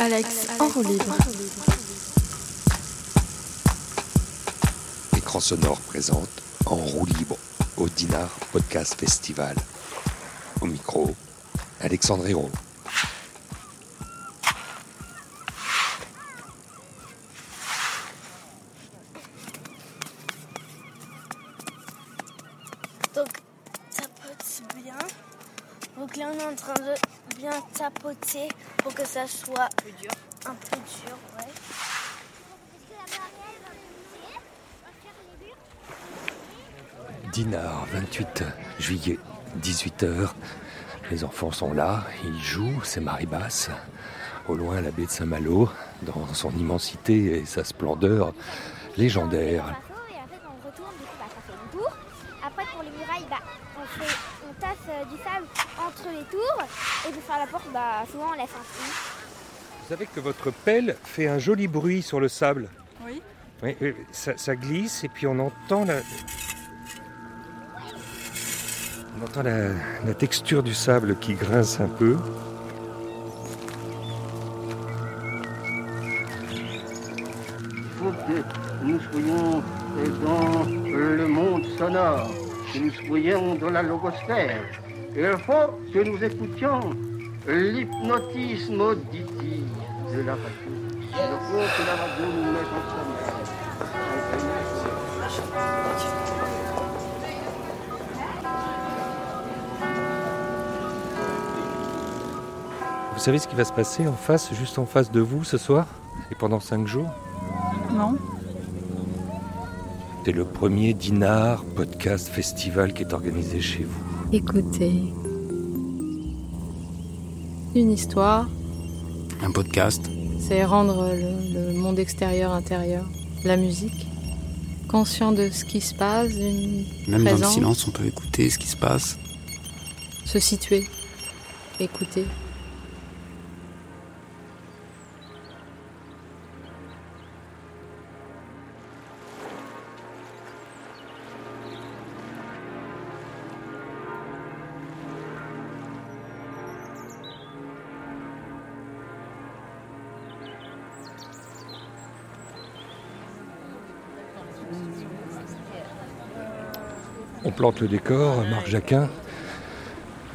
Alex en roue libre. Écran sonore présente En roue libre au Dinar Podcast Festival. Au micro, Alexandre Hérault. Donc, tapote bien. Donc là, on est en train de bien tapoter pour que ça soit un peu dur. ouais. Dinard, 28 juillet, 18h. Les enfants sont là, ils jouent, c'est Marie-Basse. Au loin, la baie de Saint-Malo, dans son immensité et sa splendeur légendaire. Bah, ça fait le tour. Après, pour les murailles, bah, on, fait, on tasse euh, du sable entre les tours. Et pour faire la porte, bah, souvent, on laisse un trou. Vous savez que votre pelle fait un joli bruit sur le sable. Oui. Oui, oui, ça, ça glisse et puis on entend la. On entend la, la texture du sable qui grince un peu. Faut que nous soyons dans le monde sonore, que nous soyons dans la logosphère. Il faut que nous écoutions l'hypnotisme auditif de la radio. Il faut que la radio nous mette en sommeil. Vous savez ce qui va se passer en face, juste en face de vous ce soir et pendant cinq jours? Non. C'est le premier Dinar podcast festival qui est organisé chez vous. Écoutez. Une histoire, Un podcast c'est rendre le, le monde extérieur intérieur. La musique. Conscient de ce qui se passe, Même dans le silence, on peut écouter ce qui se passe. Se situer. Écouter. Plante le décor, Marc Jacquin.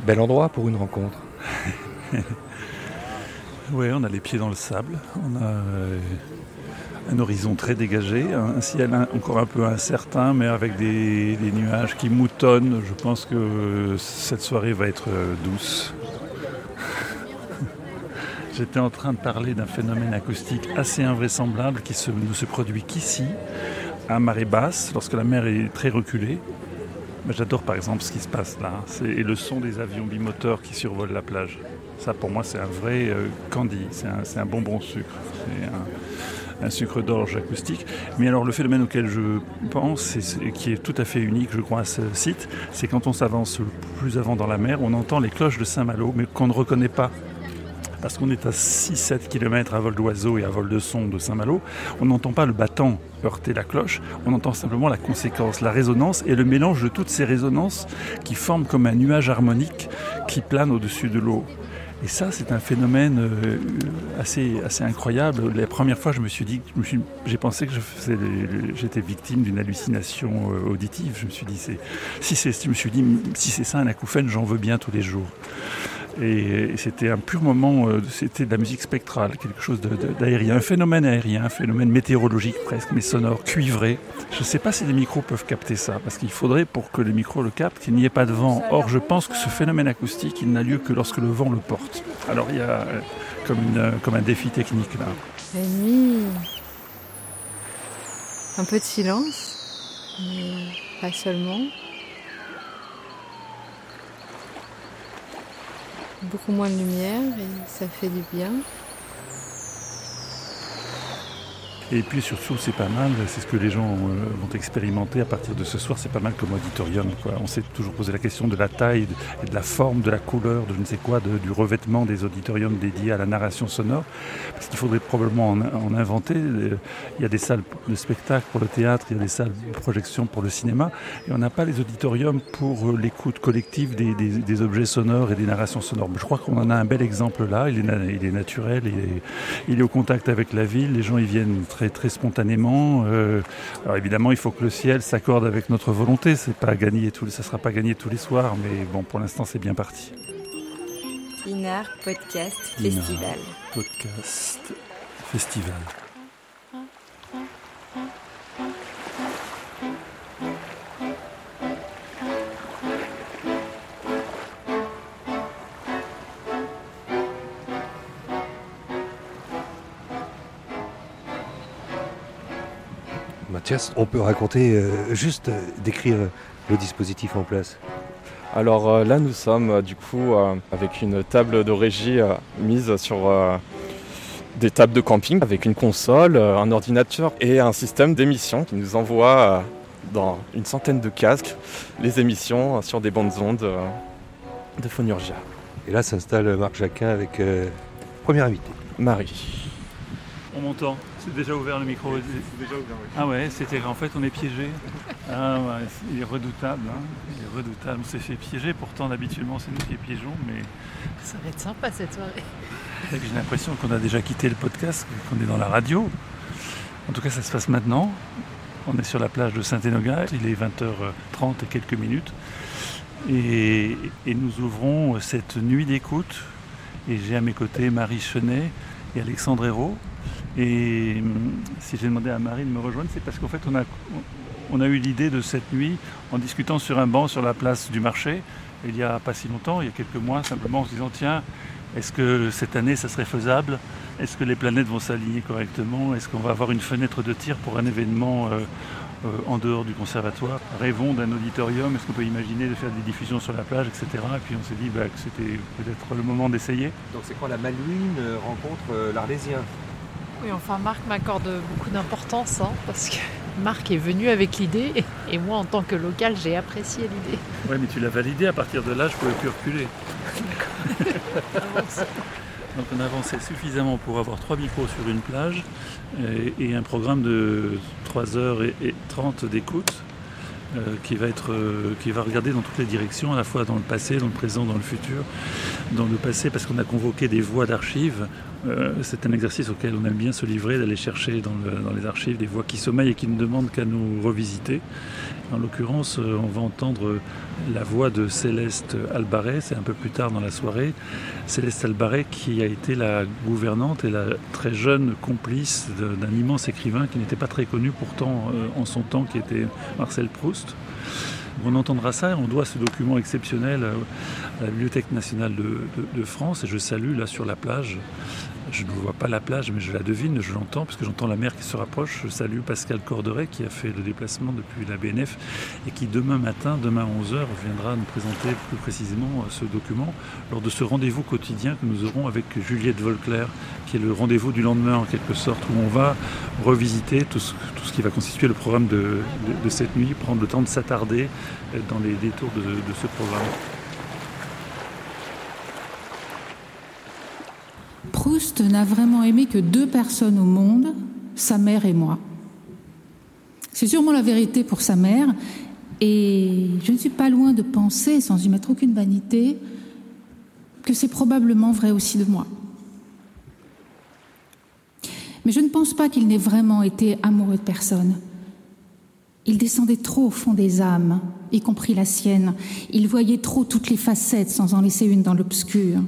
Bel endroit pour une rencontre. Oui, on a les pieds dans le sable, on a euh, un horizon très dégagé, un ciel encore un peu incertain, mais avec des, nuages qui moutonnent. Je pense que cette soirée va être euh, douce. J'étais en train de parler d'un phénomène acoustique assez invraisemblable qui se- ne se produit qu'ici, à marée basse, lorsque la mer est très reculée. J'adore par exemple ce qui se passe là, c'est et le son des avions bimoteurs qui survolent la plage. Ça pour moi c'est un vrai euh, candy, c'est un, bonbon sucre, c'est un, sucre d'orge acoustique. Mais alors le phénomène auquel je pense, et qui est tout à fait unique je crois à ce site, c'est quand on s'avance plus avant dans la mer, on entend les cloches de Saint-Malo mais qu'on ne reconnaît pas. Parce qu'on est à 6-7 km à vol d'oiseau et à vol de son de Saint-Malo, on n'entend pas le battant heurter la cloche, on entend simplement la conséquence, la résonance et le mélange de toutes ces résonances qui forment comme un nuage harmonique qui plane au-dessus de l'eau. Et ça, c'est un phénomène euh, assez, assez incroyable. La première fois, je me suis dit, j'ai pensé que j'étais victime d'une hallucination euh, auditive. Je me suis dit, si c'est, je me suis dit, si c'est ça un acouphène, j'en veux bien tous les jours. Et, c'était un pur moment, euh, c'était de la musique spectrale, quelque chose d'aérien, un phénomène aérien, un phénomène météorologique presque, mais sonore, cuivré. Je ne sais pas si les micros peuvent capter ça, parce qu'il faudrait pour que les micros le captent qu'il n'y ait pas de vent. Or, je pense que ce phénomène acoustique, il n'a lieu que lorsque le vent le porte. Alors, il y a euh, euh, comme un défi technique là. Nuit. Un peu de silence. Mais pas seulement. Beaucoup moins de lumière et ça fait du bien. Et puis surtout, c'est pas mal, c'est ce que les gens euh, vont expérimenter à partir de ce soir, c'est pas mal comme auditorium. Quoi. On s'est toujours posé la question de la taille et de la forme, de la couleur, de je ne sais quoi, du revêtement des auditoriums dédiés à la narration sonore. Parce qu'il faudrait probablement en, inventer. Il y a des salles de spectacle pour le théâtre, il y a des salles de projection pour le cinéma. Et on n'a pas les auditoriums pour euh, l'écoute collective des, objets sonores et des narrations sonores. Je crois qu'on en a un bel exemple là. Il est, naturel, il il est au contact avec la ville. Les gens y viennent très très spontanément. Euh, alors évidemment, il faut que le ciel s'accorde avec notre volonté. C'est pas gagné tous, ça sera pas gagné tous les soirs, mais bon, pour l'instant, c'est bien parti. Inar Podcast Festival. podcast Festival. On peut raconter, euh, juste euh, décrire le dispositif en place alors euh, là, nous sommes du coup avec une table de régie mise sur des tables de camping avec une console, un ordinateur et un système d'émission qui nous envoie dans une centaine de casques les émissions sur des bandes ondes de Phonurgia. Et là s'installe Marc Jacquin avec premier invité. Marie. On m'entend c'est déjà ouvert le micro C'est déjà ouvert, oui. Ah ouais, c'était en fait on est piégé. Ah ouais, il est redoutable, hein. il est redoutable. On s'est fait piéger, pourtant habituellement c'est nous qui piégeons, mais. Ça va être sympa cette soirée. J'ai l'impression qu'on a déjà quitté le podcast, qu'on est dans la radio. En tout cas, ça se passe maintenant. On est sur la plage de Saint-Enogat, il est 20h30 et quelques minutes. Et, et nous ouvrons cette nuit d'écoute. Et j'ai à mes côtés Marie Chenet et Alexandre Hérault. Et hum, si j'ai demandé à Marie de me rejoindre, c'est parce qu'en fait, on a, eu l'idée de cette nuit en discutant sur un banc sur la place du marché, il n'y a pas si longtemps, il y a quelques mois, simplement en se disant tiens, est-ce que cette année ça serait faisable? Est-ce que les planètes vont s'aligner correctement? Est-ce qu'on va avoir une fenêtre de tir pour un événement euh, euh, en dehors du conservatoire? Rêvons d'un auditorium, est-ce qu'on peut imaginer de faire des diffusions sur la plage, etc. Et puis on s'est dit bah, que c'était peut-être le moment d'essayer. Donc c'est quand la Malouine rencontre euh, l'Arlésien oui, enfin Marc m'accorde beaucoup d'importance hein, parce que Marc est venu avec l'idée et moi en tant que local j'ai apprécié l'idée. Oui mais tu l'as validé, à partir de là je ne pouvais plus reculer. Donc on avançait suffisamment pour avoir trois micros sur une plage et, un programme de 3h30 d'écoute qui, va être, euh, qui va regarder dans toutes les directions, à la fois dans le passé, dans le présent, dans le futur. Dans le passé parce qu'on a convoqué des voix d'archives euh, c'est un exercice auquel on aime bien se livrer, d'aller chercher dans, les archives des voix qui sommeillent et qui ne demandent qu'à nous revisiter. En l'occurrence, euh, on va entendre la voix de Céleste Albaret, c'est un peu plus tard dans la soirée. Céleste Albaret qui a été la gouvernante et la très jeune complice d'un immense écrivain qui n'était pas très connu pourtant euh, en son temps, qui était Marcel Proust. On entendra ça et on doit ce document exceptionnel à la Bibliothèque nationale de France et je salue là sur la plage je ne vois pas la plage, mais je la devine, je l'entends, parce que j'entends la mer qui se rapproche. Je salue Pascal Corderet, qui a fait le déplacement depuis la BNF, et qui demain matin, demain à 11h, viendra nous présenter plus précisément ce document, lors de ce rendez-vous quotidien que nous aurons avec Juliette Volclair, qui est le rendez-vous du lendemain, en quelque sorte, où on va revisiter tout ce, qui va constituer le programme de, cette nuit, prendre le temps de s'attarder dans les détours de ce programme. Proust n'a vraiment aimé que deux personnes au monde, sa mère et moi. C'est sûrement la vérité pour sa mère, et je ne suis pas loin de penser, sans y mettre aucune vanité, que c'est probablement vrai aussi de moi. Mais je ne pense pas qu'il n'ait vraiment été amoureux de personne. Il descendait trop au fond des âmes, y compris la sienne. Il voyait trop toutes les facettes sans en laisser une dans l'obscur.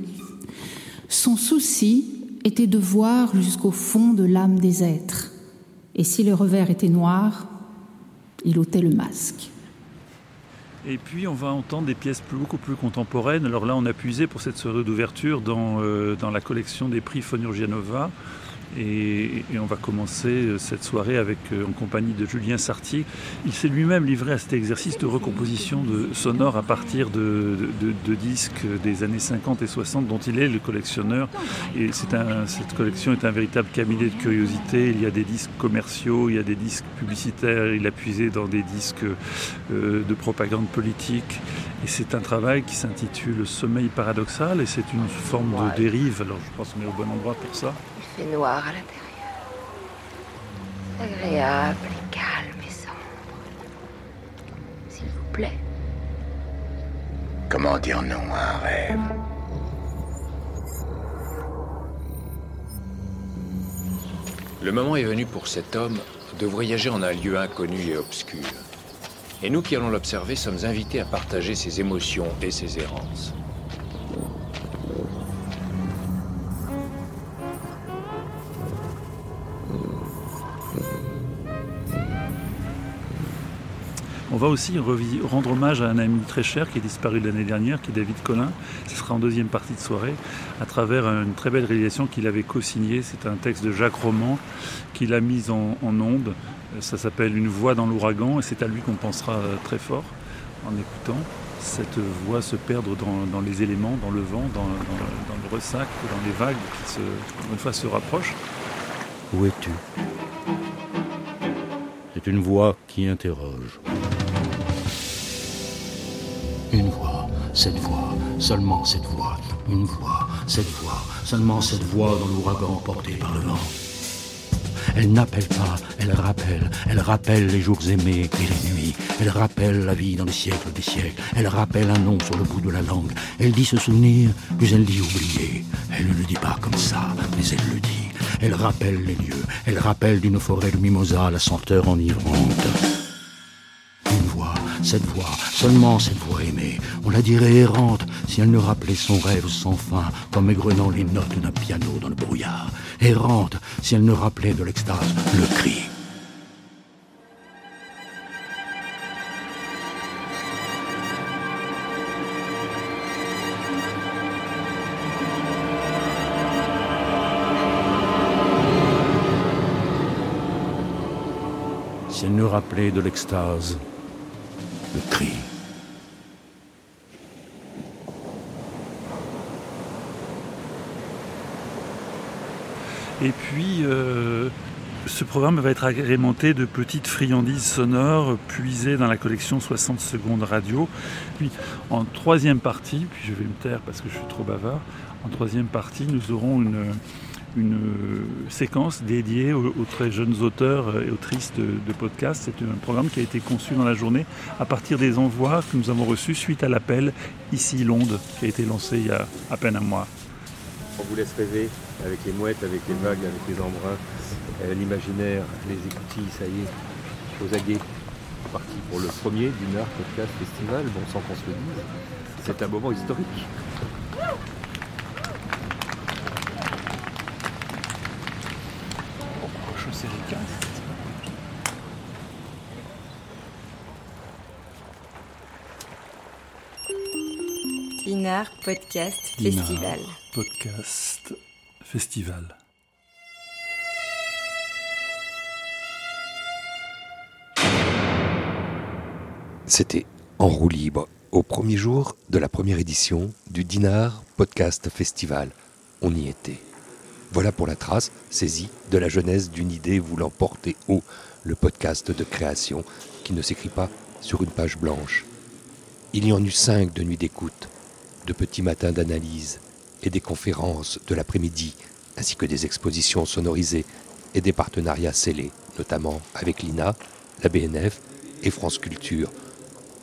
Son souci était de voir jusqu'au fond de l'âme des êtres. Et si le revers était noir, il ôtait le masque. Et puis on va entendre des pièces beaucoup plus contemporaines. Alors là, on a puisé pour cette soirée d'ouverture dans, euh, dans la collection des prix Fonurgianova Et, on va commencer euh, cette soirée avec, euh, en compagnie de Julien Sartier. Il s'est lui-même livré à cet exercice de recomposition de sonore à partir de, disques des années 50 et 60 dont il est le collectionneur. Et un, cette collection est un véritable cabinet de curiosité. Il y a des disques commerciaux, il y a des disques publicitaires, il a puisé dans des disques euh, de propagande politique. Et c'est un travail qui s'intitule Sommeil paradoxal et c'est une forme de dérive. Alors je pense qu'on est au bon endroit pour ça fait noir à l'intérieur. Agréable et calme et sombre. S'il vous plaît. Comment dire non à un rêve? Le moment est venu pour cet homme de voyager en un lieu inconnu et obscur. Et nous qui allons l'observer sommes invités à partager ses émotions et ses errances. On va aussi rendre hommage à un ami très cher qui est disparu l'année dernière, qui est David Collin. Ce sera en deuxième partie de soirée, à travers une très belle réalisation qu'il avait co-signée. C'est un texte de Jacques Roman qu'il a mis en, onde. Ça s'appelle Une voix dans l'ouragan et c'est à lui qu'on pensera très fort en écoutant cette voix se perdre dans, les éléments, dans le vent, dans, le ressac, dans les vagues qui, une fois, se rapprochent. Où es-tu? C'est une voix qui interroge. Cette voix, seulement cette voix, une voix, cette voix, seulement cette voix dans l'ouragan porté par le vent. Elle n'appelle pas, elle rappelle, elle rappelle les jours aimés et les nuits, elle rappelle la vie dans les siècles des siècles, elle rappelle un nom sur le bout de la langue, elle dit se souvenir, puis elle dit oublier. Elle ne le dit pas comme ça, mais elle le dit. Elle rappelle les lieux, elle rappelle d'une forêt de mimosa la senteur enivrante cette voix, seulement cette voix aimée, on la dirait errante si elle ne rappelait son rêve sans fin, comme égrenant les notes d'un piano dans le brouillard. Errante si elle ne rappelait de l'extase le cri. si elle ne rappelait de l'extase Et puis, euh, ce programme va être agrémenté de petites friandises sonores puisées dans la collection 60 secondes radio. Puis, en troisième partie, puis je vais me taire parce que je suis trop bavard, en troisième partie, nous aurons une, une euh, séquence dédiée aux, très jeunes auteurs et autrices de, podcasts. C'est un programme qui a été conçu dans la journée à partir des envois que nous avons reçus suite à l'appel Ici Londres qui a été lancé il y a à peine un mois. On vous laisse rêver avec les mouettes, avec les vagues, avec les embruns, euh, l'imaginaire, les écoutilles, ça y est, aux aguets. Parti pour le premier Nord Podcast Festival, bon sans qu'on se le dise. C'est un moment historique. Dinard Podcast Festival. Podcast Festival. C'était en roue libre au premier jour de la première édition du Dinard Podcast Festival. On y était. Voilà pour la trace saisie de la jeunesse d'une idée voulant porter haut le podcast de création qui ne s'écrit pas sur une page blanche. Il y en eut cinq de nuits d'écoute, de petits matins d'analyse et des conférences de l'après-midi, ainsi que des expositions sonorisées et des partenariats scellés, notamment avec l'INA, la BNF et France Culture.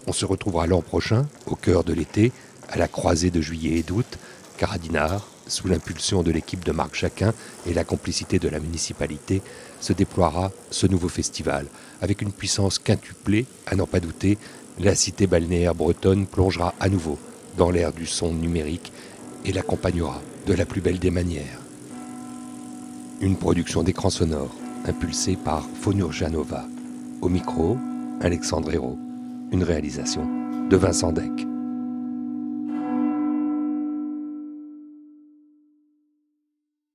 On se retrouvera l'an prochain, au cœur de l'été, à la croisée de juillet et d'août, car à Dinard, sous l'impulsion de l'équipe de Marc Jacquin et la complicité de la municipalité, se déploiera ce nouveau festival. Avec une puissance quintuplée, à n'en pas douter, la cité balnéaire bretonne plongera à nouveau dans l'ère du son numérique et l'accompagnera de la plus belle des manières. Une production d'écran sonore impulsée par Janova. Au micro, Alexandre Hérault. Une réalisation de Vincent Deck.